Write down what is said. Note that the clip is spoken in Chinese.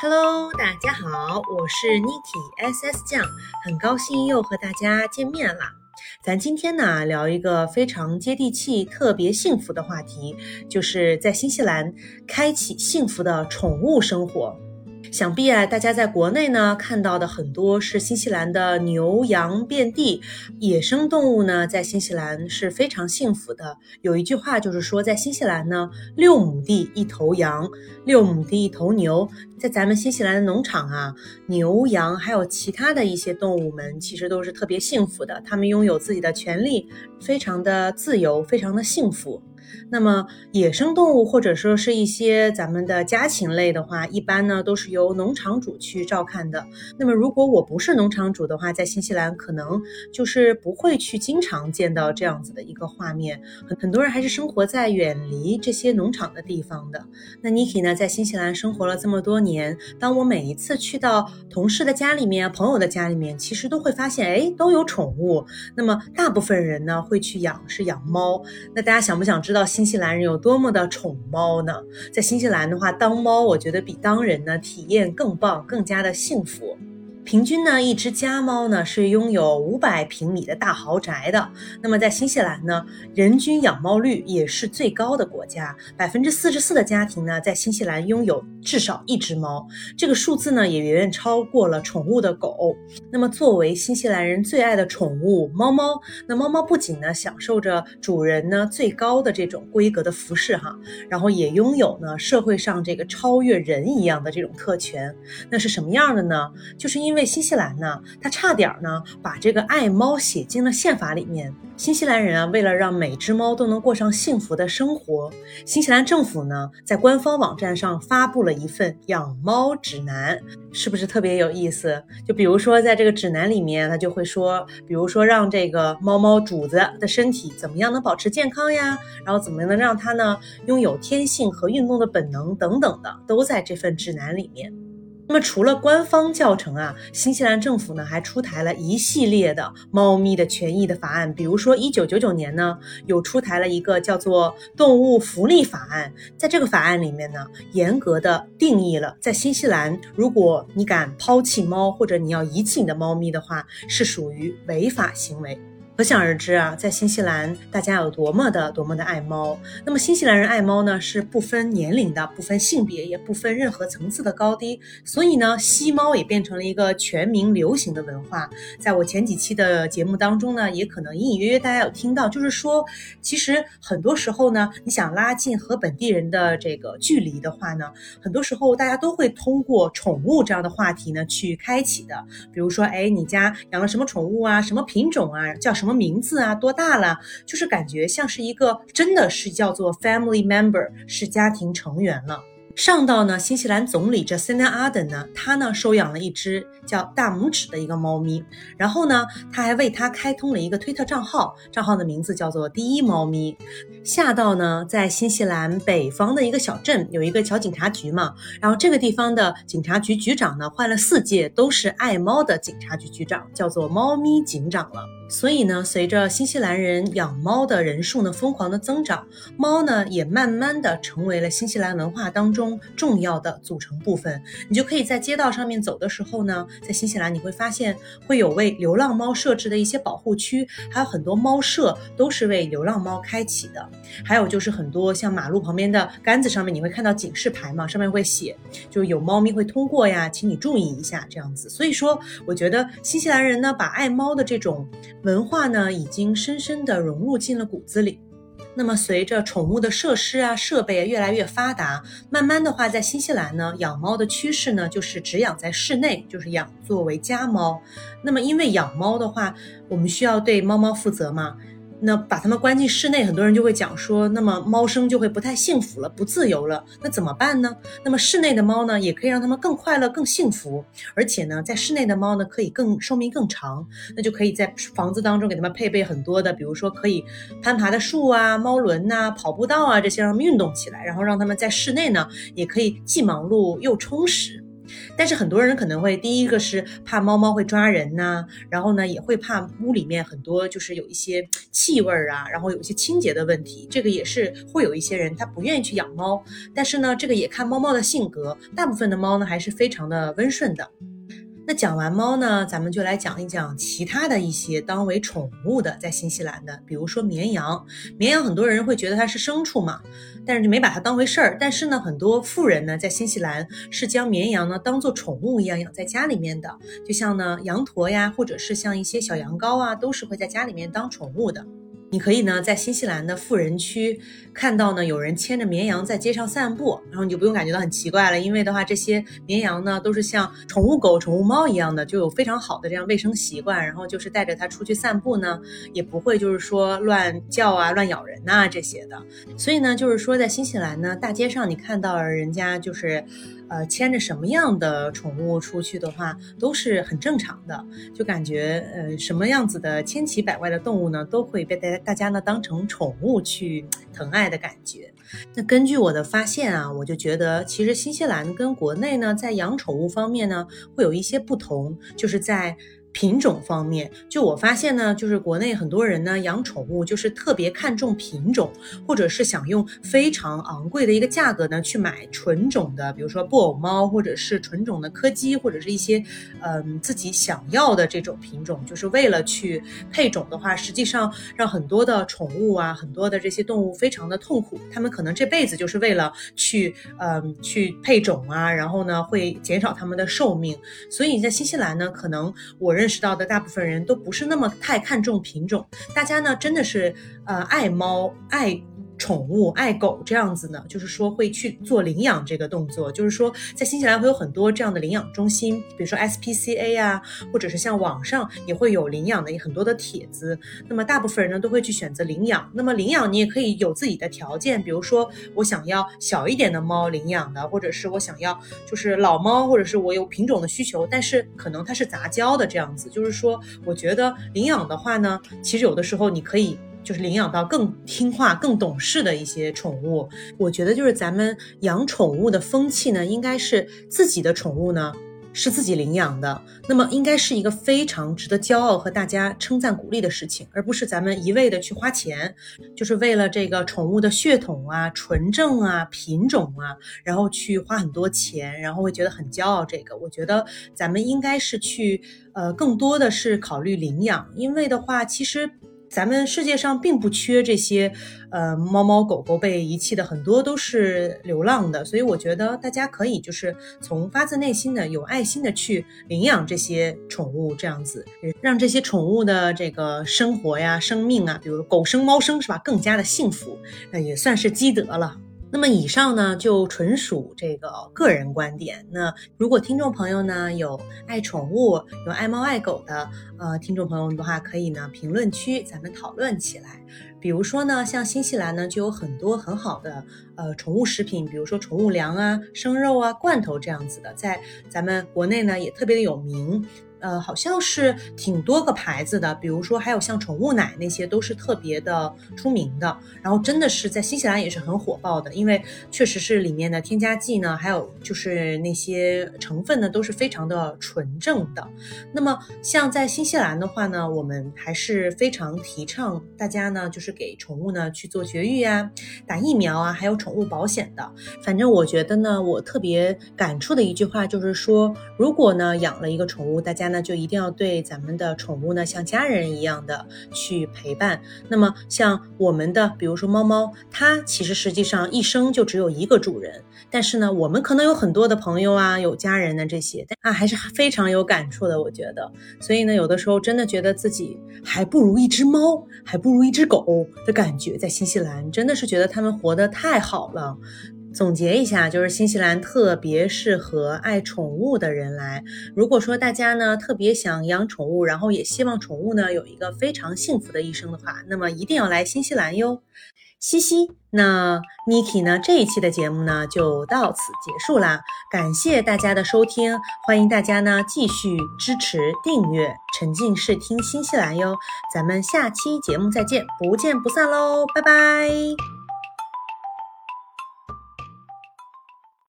Hello，大家好，我是 Niki SS 酱，很高兴又和大家见面了。咱今天呢聊一个非常接地气、特别幸福的话题，就是在新西兰开启幸福的宠物生活。想必啊，大家在国内呢看到的很多是新西兰的牛羊遍地，野生动物呢在新西兰是非常幸福的。有一句话就是说，在新西兰呢，六亩地一头羊，六亩地一头牛。在咱们新西兰的农场啊，牛羊还有其他的一些动物们，其实都是特别幸福的。它们拥有自己的权利，非常的自由，非常的幸福。那么野生动物或者说是一些咱们的家禽类的话，一般呢都是由农场主去照看的。那么如果我不是农场主的话，在新西兰可能就是不会去经常见到这样子的一个画面。很很多人还是生活在远离这些农场的地方的。那 Niki 呢，在新西兰生活了这么多年，当我每一次去到同事的家里面、朋友的家里面，其实都会发现，哎，都有宠物。那么大部分人呢会去养是养猫。那大家想不想知道？新西兰人有多么的宠猫呢？在新西兰的话，当猫我觉得比当人呢体验更棒，更加的幸福。平均呢，一只家猫呢是拥有五百平米的大豪宅的。那么在新西兰呢，人均养猫率也是最高的国家，百分之四十四的家庭呢在新西兰拥有至少一只猫，这个数字呢也远远超过了宠物的狗。那么作为新西兰人最爱的宠物猫猫，那猫猫不仅呢享受着主人呢最高的这种规格的服饰哈，然后也拥有呢社会上这个超越人一样的这种特权。那是什么样的呢？就是因为。因为新西兰呢，它差点呢把这个爱猫写进了宪法里面。新西兰人啊，为了让每只猫都能过上幸福的生活，新西兰政府呢在官方网站上发布了一份养猫指南，是不是特别有意思？就比如说在这个指南里面，它就会说，比如说让这个猫猫主子的身体怎么样能保持健康呀，然后怎么能让它呢拥有天性和运动的本能等等的，都在这份指南里面。那么除了官方教程啊，新西兰政府呢还出台了一系列的猫咪的权益的法案。比如说，一九九九年呢，有出台了一个叫做《动物福利法案》。在这个法案里面呢，严格的定义了，在新西兰，如果你敢抛弃猫或者你要遗弃你的猫咪的话，是属于违法行为。可想而知啊，在新西兰，大家有多么的多么的爱猫。那么新西兰人爱猫呢，是不分年龄的，不分性别，也不分任何层次的高低。所以呢，吸猫也变成了一个全民流行的文化。在我前几期的节目当中呢，也可能隐隐约约大家有听到，就是说，其实很多时候呢，你想拉近和本地人的这个距离的话呢，很多时候大家都会通过宠物这样的话题呢去开启的。比如说，哎，你家养了什么宠物啊？什么品种啊？叫什么？什么名字啊？多大了？就是感觉像是一个，真的是叫做 family member，是家庭成员了。上到呢，新西兰总理 Jacinda a r d e n 呢，他呢收养了一只叫大拇指的一个猫咪，然后呢，他还为它开通了一个推特账号，账号的名字叫做第一猫咪。下到呢，在新西兰北方的一个小镇，有一个小警察局嘛，然后这个地方的警察局局长呢，换了四届都是爱猫的警察局局长，叫做猫咪警长了。所以呢，随着新西兰人养猫的人数呢疯狂的增长，猫呢也慢慢的成为了新西兰文化当中重要的组成部分。你就可以在街道上面走的时候呢，在新西兰你会发现会有为流浪猫设置的一些保护区，还有很多猫舍都是为流浪猫开启的。还有就是很多像马路旁边的杆子上面，你会看到警示牌嘛，上面会写就有猫咪会通过呀，请你注意一下这样子。所以说，我觉得新西兰人呢，把爱猫的这种。文化呢，已经深深地融入进了骨子里。那么，随着宠物的设施啊、设备越来越发达，慢慢的话，在新西兰呢，养猫的趋势呢，就是只养在室内，就是养作为家猫。那么，因为养猫的话，我们需要对猫猫负责嘛。那把它们关进室内，很多人就会讲说，那么猫生就会不太幸福了，不自由了，那怎么办呢？那么室内的猫呢，也可以让它们更快乐、更幸福，而且呢，在室内的猫呢，可以更寿命更长，那就可以在房子当中给它们配备很多的，比如说可以攀爬的树啊、猫轮呐、跑步道啊这些，让它们运动起来，然后让它们在室内呢，也可以既忙碌又充实。但是很多人可能会第一个是怕猫猫会抓人呐，然后呢也会怕屋里面很多就是有一些气味儿啊，然后有一些清洁的问题，这个也是会有一些人他不愿意去养猫。但是呢，这个也看猫猫的性格，大部分的猫呢还是非常的温顺的。那讲完猫呢，咱们就来讲一讲其他的一些当为宠物的在新西兰的，比如说绵羊。绵羊很多人会觉得它是牲畜嘛，但是就没把它当回事儿。但是呢，很多富人呢在新西兰是将绵羊呢当做宠物一样养在家里面的，就像呢羊驼呀，或者是像一些小羊羔啊，都是会在家里面当宠物的。你可以呢，在新西兰的富人区看到呢，有人牵着绵羊在街上散步，然后你就不用感觉到很奇怪了，因为的话，这些绵羊呢都是像宠物狗、宠物猫一样的，就有非常好的这样卫生习惯，然后就是带着它出去散步呢，也不会就是说乱叫啊、乱咬人呐这些的。所以呢，就是说在新西兰呢，大街上你看到人家就是。呃，牵着什么样的宠物出去的话，都是很正常的。就感觉，呃，什么样子的千奇百怪的动物呢，都会被大家大家呢当成宠物去疼爱的感觉。那根据我的发现啊，我就觉得，其实新西兰跟国内呢，在养宠物方面呢，会有一些不同，就是在。品种方面，就我发现呢，就是国内很多人呢养宠物，就是特别看重品种，或者是想用非常昂贵的一个价格呢去买纯种的，比如说布偶猫，或者是纯种的柯基，或者是一些嗯自己想要的这种品种，就是为了去配种的话，实际上让很多的宠物啊，很多的这些动物非常的痛苦，他们可能这辈子就是为了去嗯去配种啊，然后呢会减少他们的寿命，所以在新西兰呢，可能我。认认识到的大部分人都不是那么太看重品种，大家呢真的是呃爱猫爱。宠物爱狗这样子呢，就是说会去做领养这个动作，就是说在新西兰会有很多这样的领养中心，比如说 SPCA 啊，或者是像网上也会有领养的很多的帖子。那么大部分人呢都会去选择领养。那么领养你也可以有自己的条件，比如说我想要小一点的猫领养的，或者是我想要就是老猫，或者是我有品种的需求，但是可能它是杂交的这样子。就是说，我觉得领养的话呢，其实有的时候你可以。就是领养到更听话、更懂事的一些宠物，我觉得就是咱们养宠物的风气呢，应该是自己的宠物呢是自己领养的，那么应该是一个非常值得骄傲和大家称赞鼓励的事情，而不是咱们一味的去花钱，就是为了这个宠物的血统啊、纯正啊、品种啊，然后去花很多钱，然后会觉得很骄傲。这个我觉得咱们应该是去呃，更多的是考虑领养，因为的话其实。咱们世界上并不缺这些，呃，猫猫狗狗被遗弃的很多都是流浪的，所以我觉得大家可以就是从发自内心的有爱心的去领养这些宠物，这样子让这些宠物的这个生活呀、生命啊，比如狗生猫生是吧，更加的幸福，那也算是积德了。那么以上呢，就纯属这个个人观点。那如果听众朋友呢有爱宠物、有爱猫爱狗的呃听众朋友的话，可以呢评论区咱们讨论起来。比如说呢，像新西兰呢就有很多很好的呃宠物食品，比如说宠物粮啊、生肉啊、罐头这样子的，在咱们国内呢也特别的有名。呃，好像是挺多个牌子的，比如说还有像宠物奶那些都是特别的出名的。然后真的是在新西兰也是很火爆的，因为确实是里面的添加剂呢，还有就是那些成分呢都是非常的纯正的。那么像在新西兰的话呢，我们还是非常提倡大家呢就是给宠物呢去做绝育啊、打疫苗啊，还有宠物保险的。反正我觉得呢，我特别感触的一句话就是说，如果呢养了一个宠物，大家。那就一定要对咱们的宠物呢，像家人一样的去陪伴。那么像我们的，比如说猫猫，它其实实际上一生就只有一个主人。但是呢，我们可能有很多的朋友啊，有家人的这些，啊，还是非常有感触的。我觉得，所以呢，有的时候真的觉得自己还不如一只猫，还不如一只狗的感觉。在新西兰，真的是觉得他们活得太好了。总结一下，就是新西兰特别适合爱宠物的人来。如果说大家呢特别想养宠物，然后也希望宠物呢有一个非常幸福的一生的话，那么一定要来新西兰哟。嘻嘻，那 Niki 呢这一期的节目呢就到此结束啦，感谢大家的收听，欢迎大家呢继续支持订阅沉浸式听新西兰哟。咱们下期节目再见，不见不散喽，拜拜。